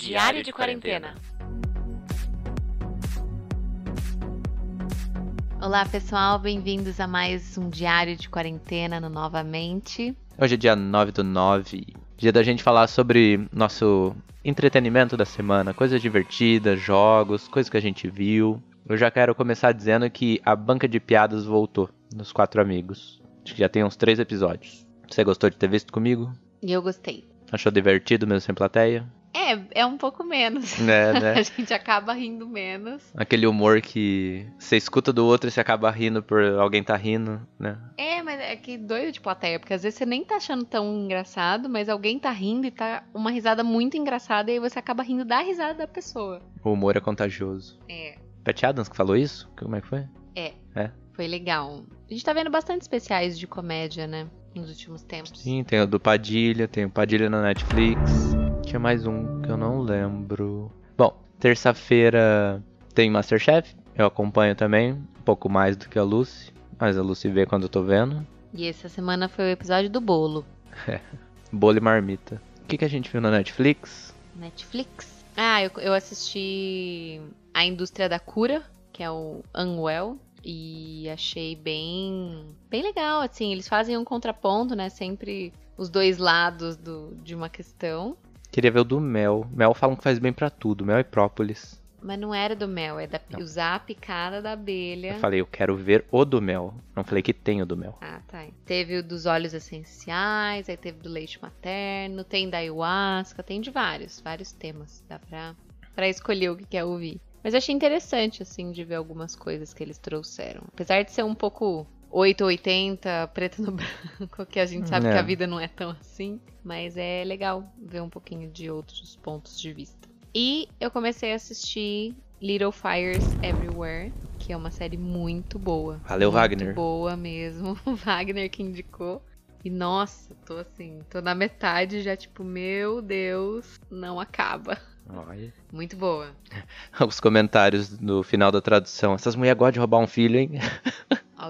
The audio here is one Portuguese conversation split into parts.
Diário de Quarentena. Olá, pessoal, bem-vindos a mais um Diário de Quarentena no Novamente. Hoje é dia 9 do 9, dia da gente falar sobre nosso entretenimento da semana, coisas divertidas, jogos, coisas que a gente viu. Eu já quero começar dizendo que a banca de piadas voltou nos Quatro Amigos. Acho que já tem uns três episódios. Você gostou de ter visto comigo? E eu gostei. Achou divertido mesmo sem plateia? É, é um pouco menos. É, né? a gente acaba rindo menos. Aquele humor que você escuta do outro e você acaba rindo por alguém tá rindo, né? É, mas é que doido de plateia, porque às vezes você nem tá achando tão engraçado, mas alguém tá rindo e tá uma risada muito engraçada e aí você acaba rindo da risada da pessoa. O humor é contagioso. É, Pat Adams que falou isso? Como é que foi? é. É. Foi legal. A gente tá vendo bastante especiais de comédia, né? Nos últimos tempos. Sim, tem o do Padilha, tem o Padilha na Netflix. Tinha mais um que eu não lembro. Bom, terça-feira tem Masterchef. Eu acompanho também, um pouco mais do que a Lucy. Mas a Lucy vê quando eu tô vendo. E essa semana foi o episódio do bolo. Bolo e marmita. O que, que a gente viu na Netflix? Netflix. Ah, eu, eu assisti A Indústria da Cura, que é o Unwell. E achei bem, bem legal, assim. Eles fazem um contraponto, né? Sempre os dois lados do, de uma questão. Queria ver o do mel. Mel falam que faz bem pra tudo. Mel e própolis. Mas não era do mel, é da, Não. usar a picada da abelha. Eu falei, eu quero ver o do mel. Não falei que tem o do mel. Ah, tá. Teve o dos óleos essenciais, aí teve do leite materno, tem da ayahuasca, tem de vários, vários temas. Dá pra, pra escolher o que quer ouvir. Mas eu achei interessante, assim, de ver algumas coisas que eles trouxeram. Apesar de ser um pouco 8 ou 80, preto no branco, que a gente sabe É. que a vida não é tão assim. Mas é legal ver um pouquinho de outros pontos de vista. E eu comecei a assistir Little Fires Everywhere, que é uma série muito boa. Valeu, muito Wagner. boa mesmo. O Wagner que indicou. E nossa, tô assim, tô na metade já, tipo, meu Deus, não acaba. Olha. Muito boa. Os comentários no final da tradução. Essas mulheres gostam de roubar um filho, hein?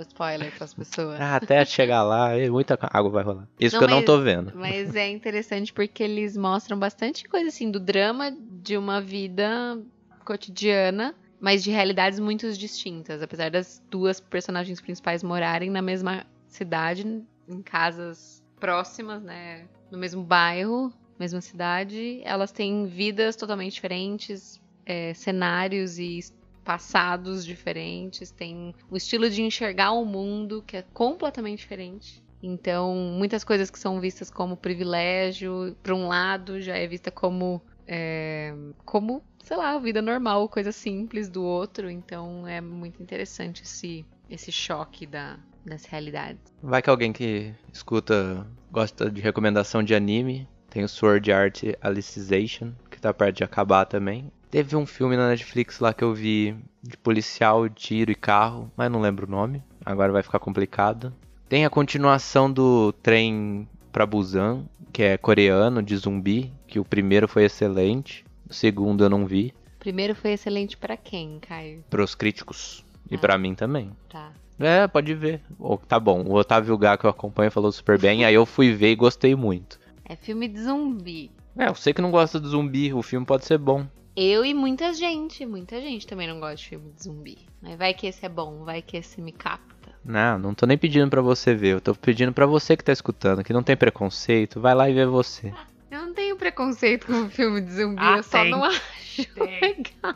O spoiler pras pessoas. Ah, até chegar lá, muita água vai rolar. Isso Não, que eu não mas- tô vendo. Mas é interessante porque eles mostram bastante coisa assim do drama de uma vida cotidiana, mas de realidades muito distintas. Apesar das duas personagens principais morarem na mesma cidade, em casas próximas, né? No mesmo bairro, mesma cidade, elas têm vidas totalmente diferentes, é, cenários e passados diferentes, tem um estilo de enxergar o mundo que é completamente diferente. Então, muitas coisas que são vistas como privilégio, por um lado, já é vista como, é, como, sei lá, vida normal, coisa simples do outro. Então, é muito interessante esse, esse choque da, das realidades. Vai que alguém que escuta gosta de recomendação de anime. Tem o Sword Art Alicization, que tá perto de acabar também. Teve um filme na Netflix lá que eu vi de policial, tiro e carro, mas não lembro o nome. Agora vai ficar complicado. Tem a continuação do trem pra Busan, que é coreano, de zumbi, que o primeiro foi excelente. O segundo eu não vi. Primeiro foi excelente pra quem, Caio? Pros críticos. E Ah. pra mim também. Tá. É, pode ver. Ô, tá bom, o Otávio Gá que eu acompanho falou super bem, aí eu fui ver e gostei muito. É filme de zumbi. É, eu sei que não gosta de zumbi, o filme pode ser bom. Eu e muita gente, muita gente também não gosta de filme de zumbi. Mas vai que esse é bom, vai que esse me capta. Não, não tô nem pedindo pra você ver, eu tô pedindo pra você que tá escutando, que não tem preconceito, vai lá e vê você. Eu não tenho preconceito com filme de zumbi, Ah, eu só tem. não acho legal.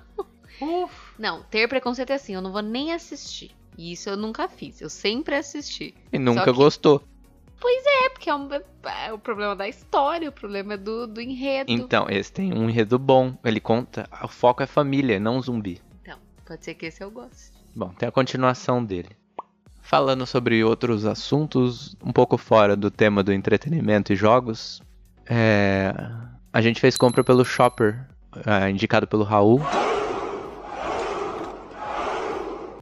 Não, ter preconceito é assim, eu não vou nem assistir. E isso eu nunca fiz, eu sempre assisti. E nunca que- gostou. É porque é, um- é o problema da história, o problema é do, do enredo. Então, esse tem um enredo bom, ele conta, o foco é família, não zumbi. Então, pode ser que esse eu goste. Bom, tem a continuação dele. Falando sobre outros assuntos, um pouco fora do tema do entretenimento e jogos, é, a gente fez compra pelo Shopper, é, indicado pelo Raul.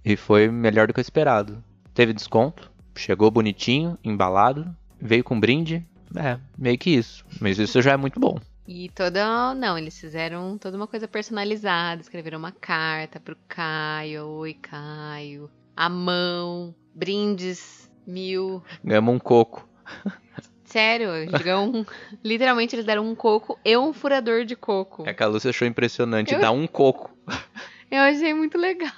E foi melhor do que eu esperado. Teve desconto, chegou bonitinho, embalado, veio com brinde. É, meio que isso. Mas isso já é muito bom. E toda. Não, eles fizeram toda uma coisa personalizada. Escreveram uma carta pro Caio. Oi, Caio. A mão. Brindes. Mil. Ganhamos um coco. Sério, um- literalmente eles deram um coco e um furador de coco. É que a Lúcia achou impressionante Eu- dar um coco. Eu achei muito legal.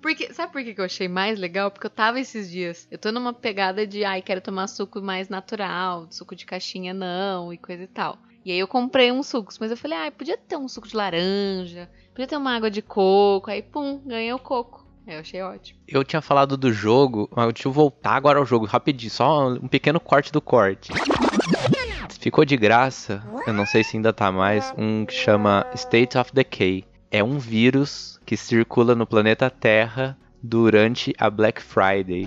Porque, sabe por que eu achei mais legal? Porque eu tava esses dias. Eu tô numa pegada de, ai, quero tomar suco mais natural, suco de caixinha não, e coisa e tal. E aí eu comprei uns sucos, mas eu falei, ai, podia ter um suco de laranja, podia ter uma água de coco, aí pum, ganhei o coco. Eu achei ótimo. Eu tinha falado do jogo, mas deixa eu voltar agora ao jogo, rapidinho, só um pequeno corte do corte. Ficou de graça, eu não sei se ainda tá mais, um que chama State of Decay. É um vírus que circula no planeta Terra durante a Black Friday.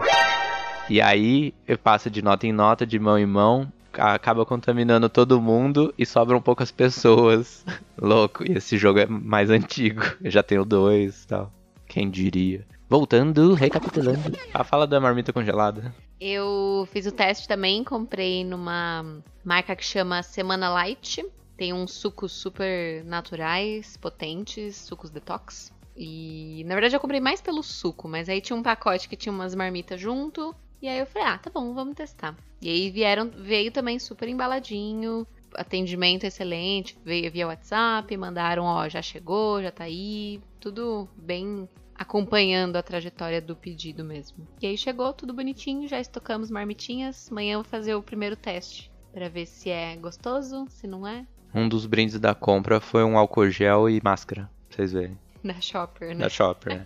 E aí passa de nota em nota, de mão em mão, acaba contaminando todo mundo e sobram poucas pessoas. Louco, e esse jogo é mais antigo. Eu já tenho dois e tal. Quem diria? Voltando, recapitulando. A fala da marmita congelada. Eu fiz o teste também, comprei numa marca que chama Semana Light. Tem uns sucos super naturais, potentes, sucos detox. E na verdade eu comprei mais pelo suco, mas aí tinha um pacote que tinha umas marmitas junto. E aí eu falei, ah, tá bom, vamos testar. E aí vieram, veio também super embaladinho, atendimento excelente, veio via WhatsApp, mandaram, ó, já chegou, já tá aí, tudo bem acompanhando a trajetória do pedido mesmo. E aí chegou tudo bonitinho, já estocamos marmitinhas. Amanhã eu vou fazer o primeiro teste Pra ver se é gostoso, se não é. Um dos brindes da compra foi um álcool gel e máscara, pra vocês verem. Da Shopper, né? Da Shopper. né?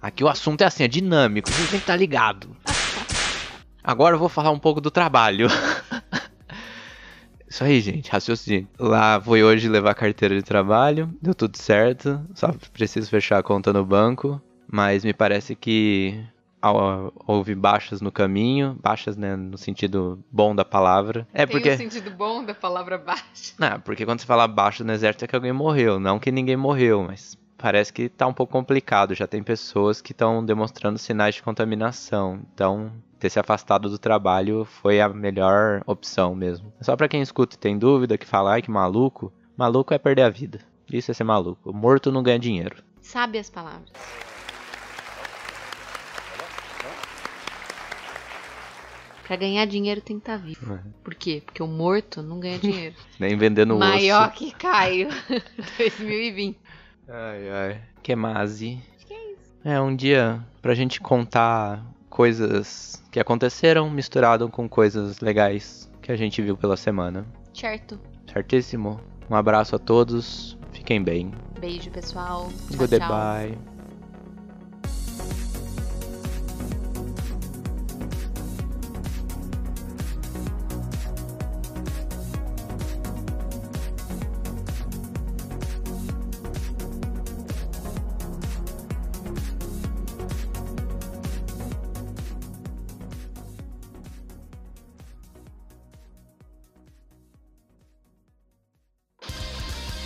Aqui o assunto é assim, é dinâmico, você tem que estar ligado. Agora eu vou falar um pouco do trabalho. Isso aí, gente, raciocínio. Lá fui hoje levar a carteira de trabalho, deu tudo certo, só preciso fechar a conta no banco, mas me parece que houve baixas no caminho, baixas né, no sentido bom da palavra. É Tem porque um sentido bom da palavra baixa. não, porque quando você fala baixo no exército é que alguém morreu. Não que ninguém morreu, mas parece que tá um pouco complicado. Já tem pessoas que estão demonstrando sinais de contaminação. Então, ter se afastado do trabalho foi a melhor opção mesmo. Só pra quem escuta e tem dúvida, que fala, ai que maluco. Maluco é perder a vida. Isso é ser maluco. Morto não ganha dinheiro. Sabe as palavras. Pra ganhar dinheiro tem que estar vivo. É. Por quê? Porque o morto não ganha dinheiro. Nem vendendo Maior osso. que Caio 2020. Ai, ai. Que mase. É um dia pra gente contar coisas que aconteceram misturado com coisas legais que a gente viu pela semana. Certo. Certíssimo? Um abraço a todos. Fiquem bem. Beijo, pessoal. Tchau, Goodbye. tchau.